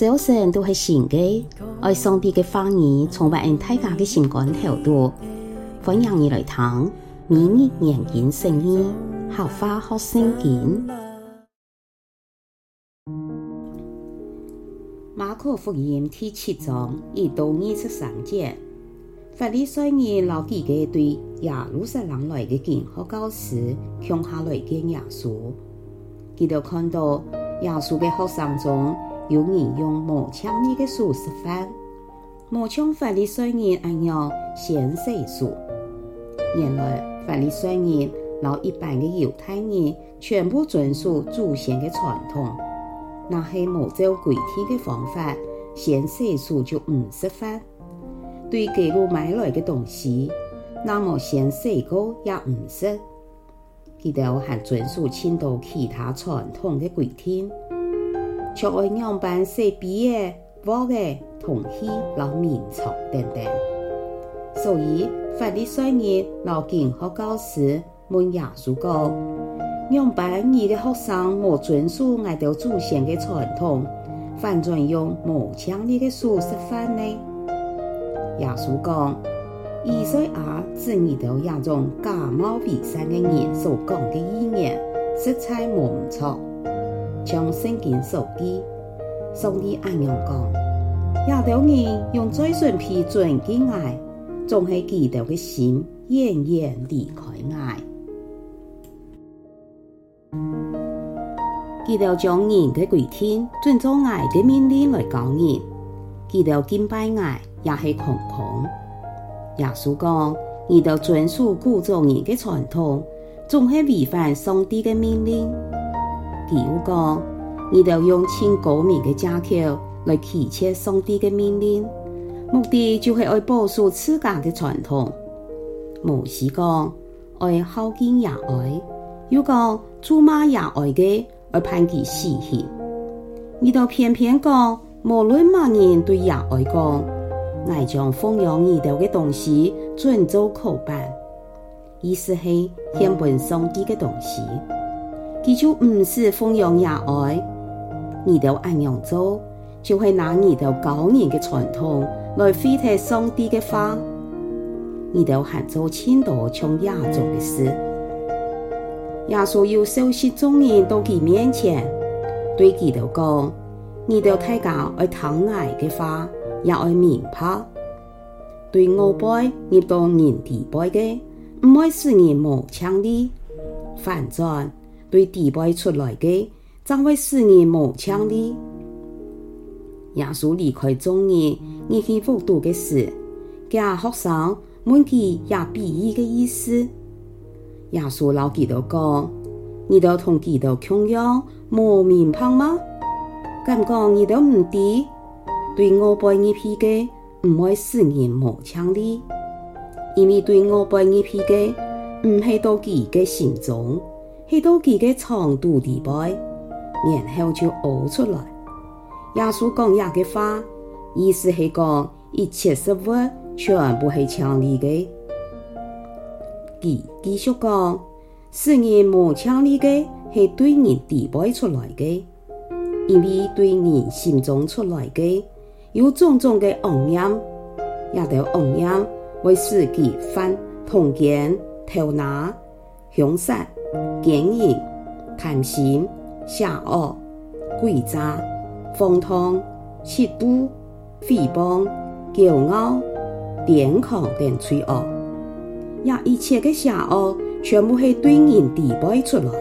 早晨都系新嘅，爱上帝嘅话语充满大家嘅心肝头度，欢迎你来听，每日研经圣经，学话学圣经。马可福音第七章一到二十三节，法利赛人老几个对耶路撒冷来嘅经学教师，向下来见耶稣，佢哋看到耶稣嘅学生中。有人用无枪利的手吃饭，无像法利赛人按样先洗手。原来法利赛人老一般的犹太人全部遵守祖先的传统，那系无照规定的方法，先洗手就唔吃饭。对给路买来的东西，那么先洗过也唔食。佢哋还遵守很多其他传统的规定。却爱样板洗笔的、画的、铜器、老民族等等，所以法利赛人老经学教师问耶稣讲：样板你的学生无遵守爱到祖先的传统，反转用无枪利的手吃饭呢？耶稣讲：以赛亚指你到亚种假冒伪善的人所讲的语言，实在无唔错。将圣经所记，上帝按样讲，亚当人用嘴唇批准敬爱，总系基督嘅心远远离开爱。记得将人的规天尊重爱的命令来教人，记得敬拜爱也是空空。耶稣讲，你都遵守古种人的传统，总系违反上帝嘅命令。比如讲，你都用千高明的借口来拒绝上帝嘅命令，目的就系爱保守自家嘅传统。摩西讲爱孝敬亚爱，又讲咒骂亚爱的爱判其死刑。你都偏偏讲，无论乜人对也爱讲，爱将奉养你的东西转做口办，意思系献本上帝的东西。佢就唔是奉养亚爱，你都按样做，就会拿你都高人的传统来废弃上帝的话，你都还做千多像亚做的事。耶稣有收拾众人到佢面前，对佢都讲：你都太教爱疼爱的话，也爱明白。对我辈你当人地辈的，唔会使人无枪利，反转。对地辈出来的，将会使人无枪利。耶稣离开众人，而去复读的时，家学生问佢也比喻的意思。耶稣老记得讲：你都同基督同样无明白吗？敢讲你都唔知，对我辈一批嘅唔会使人无枪利，因为对我辈一批嘅唔系到佢嘅心中。去到佢嘅长度地步，然后就呕出来。耶稣讲亚嘅话，意思系讲一切事物全部系枪利嘅。佢继续讲，使人无枪利嘅系对人地步出来嘅，因为对人心中出来嘅有种种嘅妄念，也都妄念会使佢犯通奸、偷拿、凶杀。奸淫、贪心、邪恶、诡诈、荒唐、嫉妒、诽谤、骄傲、癫狂等罪恶，也一切嘅邪恶全部系对人地背出来，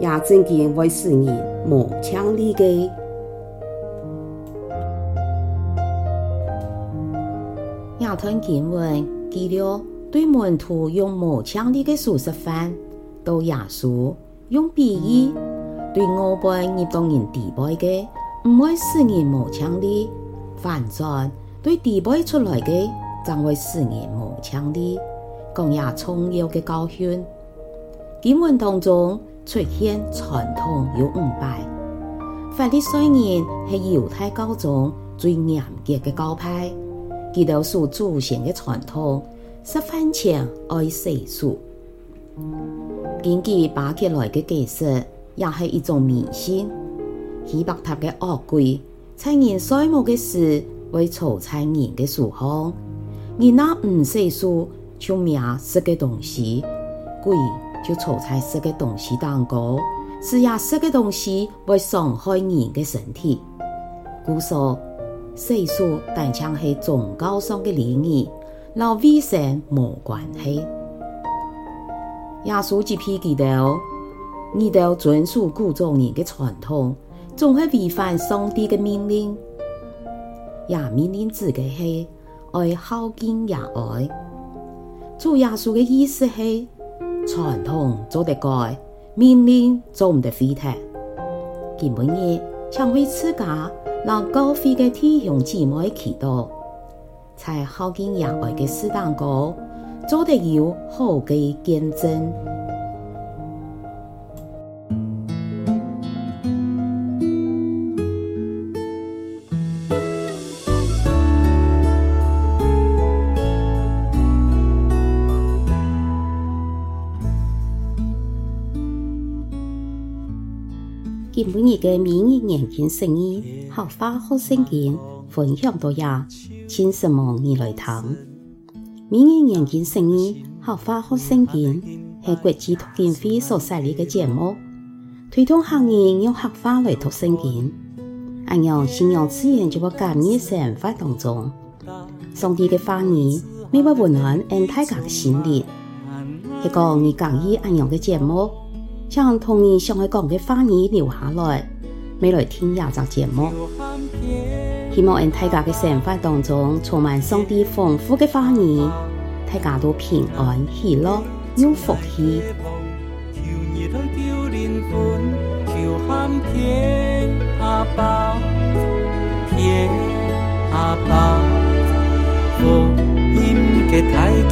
也真见会使人无枪利嘅。亚吞经文记录对门徒用无枪利嘅手吃饭。到耶稣用比喻对我辈入到人地辈嘅，唔会使人无枪利；反转对地辈出来嘅，将会使人无枪利。讲也重要嘅教训。经文当中出现传统有五拜，法利赛人系犹太教中最严格嘅教派，佢哋守祖先嘅传统，十分前爱世俗。根据巴克莱的解释，也是一种迷信。希伯塔的恶鬼在人衰暮的时，会藏在人的书房。人那唔识书，就命识个东西，鬼就藏在识个东西当中。是也识个东西会伤害人的身体。故说，岁数但像系宗教上的礼仪，老卫生无关系。耶稣就批记到，你都遵守古种人的传统。总会违反上帝的命令，也命令自己系爱孝敬也爱。做耶稣的意思系传统做得改，命令做唔得废掉。今晡日将为自家让教会的弟兄姊妹祈祷，在孝敬也爱的事当中做得有好嘅见证。今晡日嘅明日研经释义合法学圣经分享到呀，请什么你来听？明日研经释义合法学圣经系国际读经会所设立嘅节目，推动行业用合法来读圣经。按样信仰自然就会感染生活当中，上帝嘅话语每晚温暖俺大家嘅心灵，系讲你讲义按样嘅节目。将同你想爱讲嘅话语留下来，未来听亚集节目。希望喺大家嘅生活当中充满上帝丰富嘅话语，大家都平安喜乐有福气。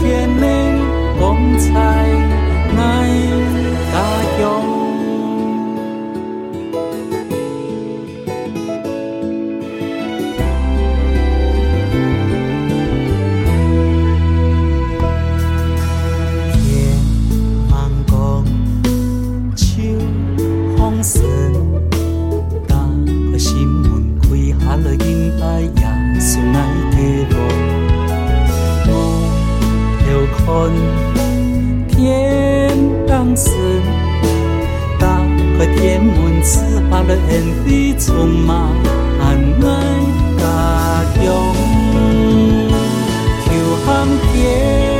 天天当时，打开天门，赐下了恩惠，充满爱家乡。求喊天